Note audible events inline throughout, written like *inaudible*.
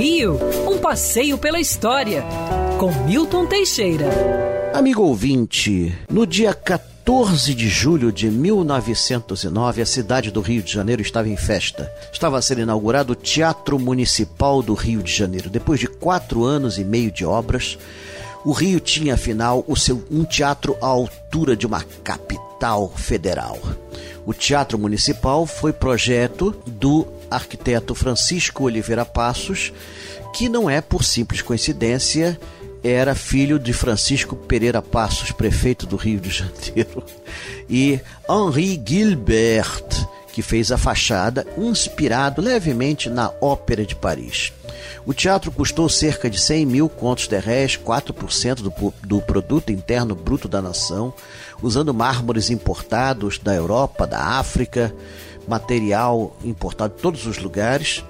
Rio, um passeio pela história, com Milton Teixeira. Amigo ouvinte, no dia 14 de julho de 1909, a cidade do Rio de Janeiro estava em festa. Estava ser inaugurado o Teatro Municipal do Rio de Janeiro. Depois de quatro anos e meio de obras, o Rio tinha afinal o seu um teatro à altura de uma capital federal. O Teatro Municipal foi projeto do arquiteto Francisco Oliveira Passos, que não é por simples coincidência, era filho de Francisco Pereira Passos, prefeito do Rio de Janeiro, *laughs* e Henri Gilbert, que fez a fachada, inspirado levemente na Ópera de Paris. O teatro custou cerca de 100 mil contos de réis, 4% do, do produto interno bruto da nação, usando mármores importados da Europa, da África, material importado de todos os lugares,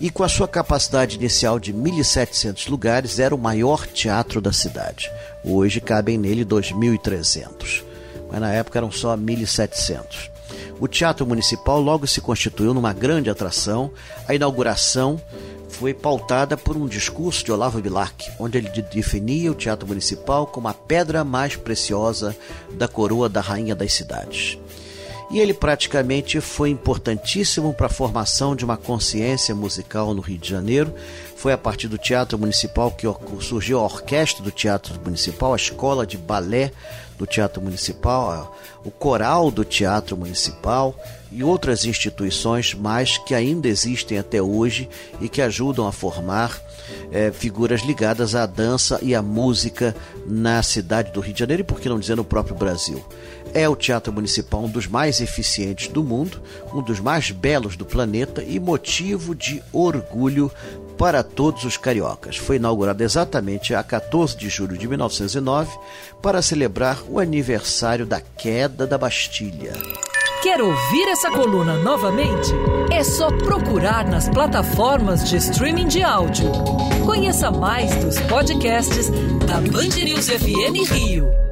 e com a sua capacidade inicial de 1.700 lugares, era o maior teatro da cidade. Hoje cabem nele 2.300, mas na época eram só 1.700. O Teatro Municipal logo se constituiu numa grande atração. A inauguração foi pautada por um discurso de Olavo Bilac, onde ele definia o Teatro Municipal como a pedra mais preciosa da coroa da rainha das cidades e ele praticamente foi importantíssimo para a formação de uma consciência musical no Rio de Janeiro. Foi a partir do Teatro Municipal que surgiu a orquestra do Teatro Municipal, a escola de balé do Teatro Municipal, o coral do Teatro Municipal e outras instituições mais que ainda existem até hoje e que ajudam a formar é, figuras ligadas à dança e à música na cidade do Rio de Janeiro e, por que não dizer, no próprio Brasil. É o Teatro Municipal um dos mais eficientes do mundo, um dos mais belos do planeta e motivo de orgulho para todos os cariocas. Foi inaugurado exatamente a 14 de julho de 1909 para celebrar o aniversário da queda da Bastilha. Quer ouvir essa coluna novamente? É só procurar nas plataformas de streaming de áudio. Conheça mais dos podcasts da Band News FM Rio.